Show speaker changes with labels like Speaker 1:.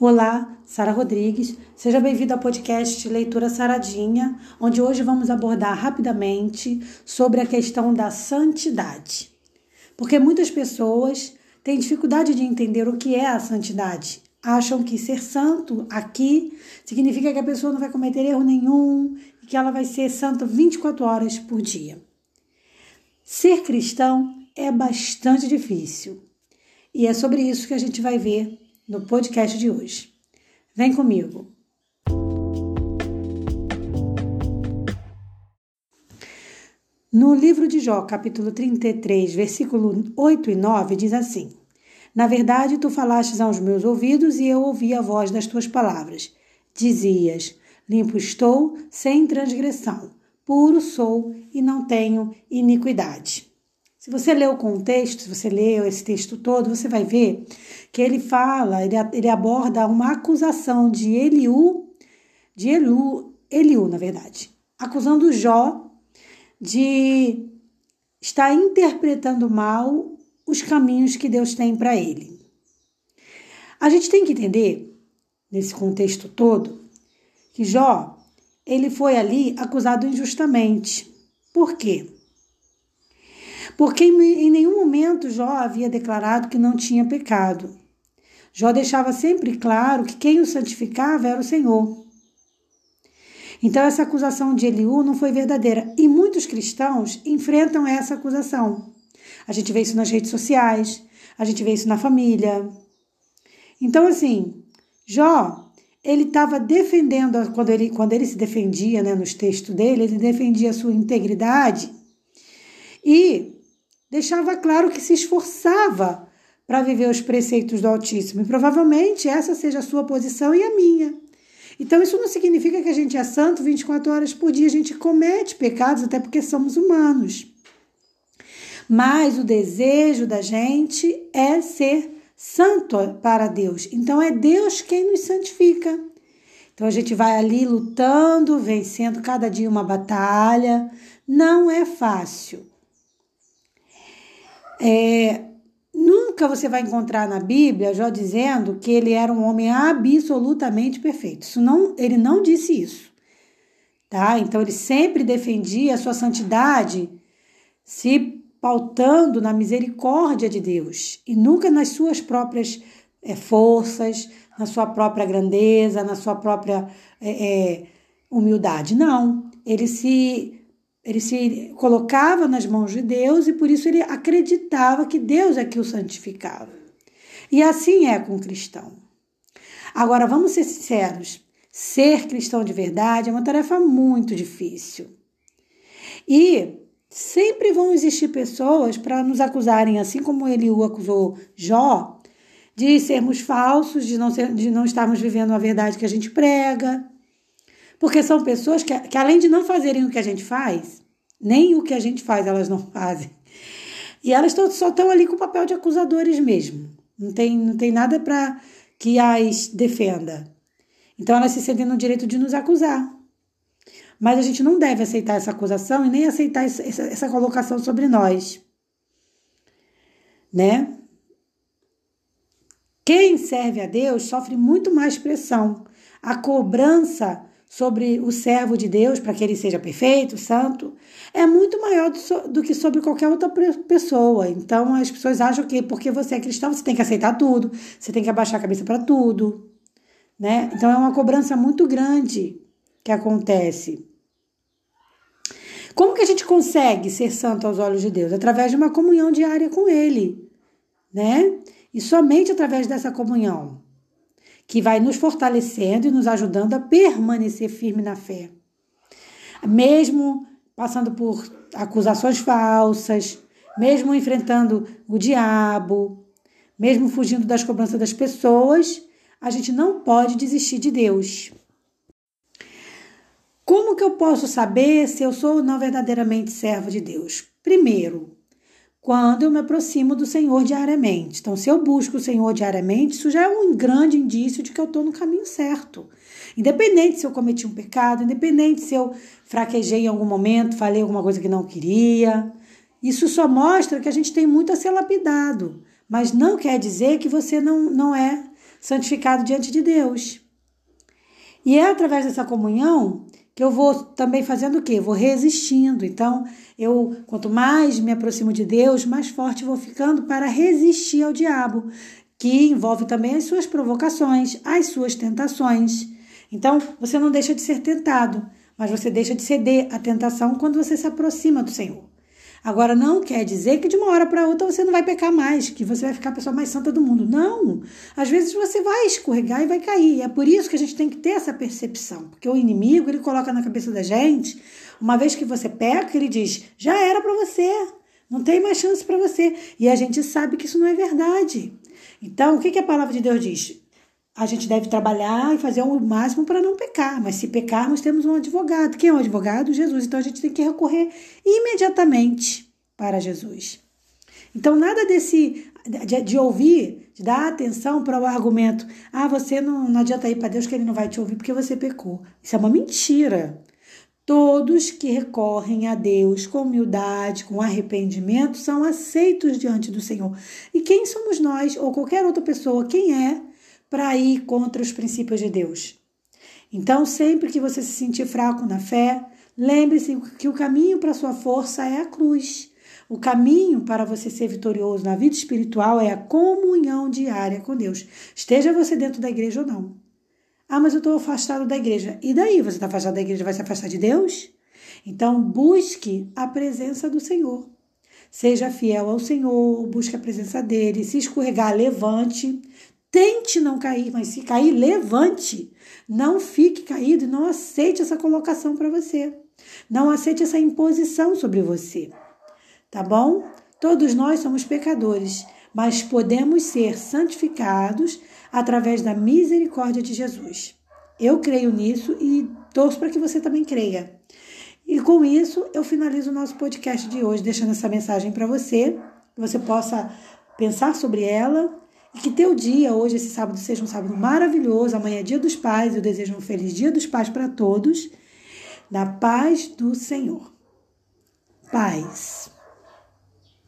Speaker 1: Olá, Sara Rodrigues. Seja bem-vindo ao podcast Leitura Saradinha, onde hoje vamos abordar rapidamente sobre a questão da santidade. Porque muitas pessoas têm dificuldade de entender o que é a santidade. Acham que ser santo aqui significa que a pessoa não vai cometer erro nenhum e que ela vai ser santa 24 horas por dia. Ser cristão é bastante difícil. E é sobre isso que a gente vai ver no podcast de hoje. Vem comigo! No livro de Jó, capítulo 33, versículo 8 e 9, diz assim: Na verdade, tu falastes aos meus ouvidos e eu ouvi a voz das tuas palavras. Dizias: Limpo estou, sem transgressão, puro sou e não tenho iniquidade. Se você ler o contexto, se você leu esse texto todo, você vai ver que ele fala, ele, ele aborda uma acusação de Eliú, de Elu, Eliú, na verdade, acusando Jó de estar interpretando mal os caminhos que Deus tem para ele. A gente tem que entender, nesse contexto todo, que Jó, ele foi ali acusado injustamente. Por quê? Porque em nenhum momento Jó havia declarado que não tinha pecado. Jó deixava sempre claro que quem o santificava era o Senhor. Então essa acusação de Eliú não foi verdadeira e muitos cristãos enfrentam essa acusação. A gente vê isso nas redes sociais, a gente vê isso na família. Então assim, Jó, ele estava defendendo quando ele quando ele se defendia, né, nos textos dele, ele defendia a sua integridade e deixava claro que se esforçava para viver os preceitos do Altíssimo. E provavelmente essa seja a sua posição e a minha. Então, isso não significa que a gente é santo 24 horas por dia, a gente comete pecados, até porque somos humanos. Mas o desejo da gente é ser santo para Deus. Então, é Deus quem nos santifica. Então, a gente vai ali lutando, vencendo cada dia uma batalha. Não é fácil. É, nunca você vai encontrar na Bíblia Jó dizendo que ele era um homem absolutamente perfeito. Isso não, ele não disse isso. Tá? Então ele sempre defendia a sua santidade se pautando na misericórdia de Deus e nunca nas suas próprias é, forças, na sua própria grandeza, na sua própria é, é, humildade. Não, ele se ele se colocava nas mãos de Deus e por isso ele acreditava que Deus é que o santificava. E assim é com o cristão. Agora, vamos ser sinceros: ser cristão de verdade é uma tarefa muito difícil. E sempre vão existir pessoas para nos acusarem, assim como ele o acusou Jó, de sermos falsos, de não, ser, de não estarmos vivendo a verdade que a gente prega. Porque são pessoas que, que, além de não fazerem o que a gente faz, nem o que a gente faz elas não fazem. E elas tão, só estão ali com o papel de acusadores mesmo. Não tem, não tem nada para que as defenda. Então elas se sentem no direito de nos acusar. Mas a gente não deve aceitar essa acusação e nem aceitar essa, essa colocação sobre nós. Né? Quem serve a Deus sofre muito mais pressão. A cobrança sobre o servo de Deus, para que ele seja perfeito, santo, é muito maior do, do, que sobre qualquer outra pessoa. Então as pessoas acham que porque você é cristão, você tem que aceitar tudo, você tem que abaixar a cabeça para tudo. Né? Então é uma cobrança muito grande que acontece. Como que a gente consegue ser santo aos olhos de Deus? Através de uma comunhão diária com Ele, né? E somente através dessa comunhão que vai nos fortalecendo e nos ajudando a permanecer firme na fé. Mesmo passando por acusações falsas, mesmo enfrentando o diabo, mesmo fugindo das cobranças das pessoas, a gente não pode desistir de Deus. Como que eu posso saber se eu sou ou não verdadeiramente servo de Deus? Primeiro, quando eu me aproximo do Senhor diariamente. Então, se eu busco o Senhor diariamente, isso já é um grande indício de que eu estou no caminho certo. Independente se eu cometi um pecado, independente se eu fraquejei em algum momento, falei alguma coisa que não queria. Isso só mostra que a gente tem muito a ser lapidado. Mas não quer dizer que você não, não é santificado diante de Deus. E é através dessa comunhão que eu vou também fazendo o quê? Vou resistindo. Então, eu quanto mais me aproximo de Deus, mais forte vou ficando para resistir ao diabo, que envolve também as suas provocações, as suas tentações. Então, você não deixa de ser tentado, mas você deixa de ceder à tentação quando você se aproxima do Senhor. Agora, não quer dizer que de uma hora para outra você não vai pecar mais, que você vai ficar a pessoa mais santa do mundo. Não! Às vezes você vai escorregar e vai cair. É por isso que a gente tem que ter essa percepção. Porque o inimigo, ele coloca na cabeça da gente, uma vez que você peca, ele diz: já era para você. Não tem mais chance para você. E a gente sabe que isso não é verdade. Então, o que, que a palavra de Deus diz? A gente deve trabalhar e fazer o máximo para não pecar, mas se pecarmos, temos um advogado. Quem é o advogado? Jesus. Então a gente tem que recorrer imediatamente para Jesus. Então, nada desse de, de, ouvir, de dar atenção para o argumento, ah, você não, não adianta ir para Deus que ele não vai te ouvir porque você pecou. Isso é uma mentira. Todos que recorrem a Deus com humildade, com arrependimento, são aceitos diante do Senhor. E quem somos nós, ou qualquer outra pessoa, quem é para ir contra os princípios de Deus. Então, sempre que você se sentir fraco na fé, lembre-se que o caminho para sua força é a cruz. O caminho para você ser vitorioso na vida espiritual é a comunhão diária com Deus. Esteja você dentro da igreja ou não. Ah, mas eu estou afastado da igreja. E daí? Você está afastado da igreja, vai se afastar de Deus? Então, busque a presença do Senhor. Seja fiel ao Senhor, busque a presença dele. Se escorregar, levante. Tente não cair, mas se cair, levante. Não fique caído e não aceite essa colocação para você. Não aceite essa imposição sobre você. Tá bom? Todos nós somos pecadores, mas podemos ser santificados através da misericórdia de Jesus. Eu creio nisso e torço para que você também creia. E com isso, eu finalizo o nosso podcast de hoje, deixando essa mensagem para você, que você possa pensar sobre ela e que teu dia hoje, esse sábado, seja um sábado maravilhoso. Amanhã é dia dos pais. Eu desejo um feliz dia dos pais para todos. Na paz do Senhor. Paz.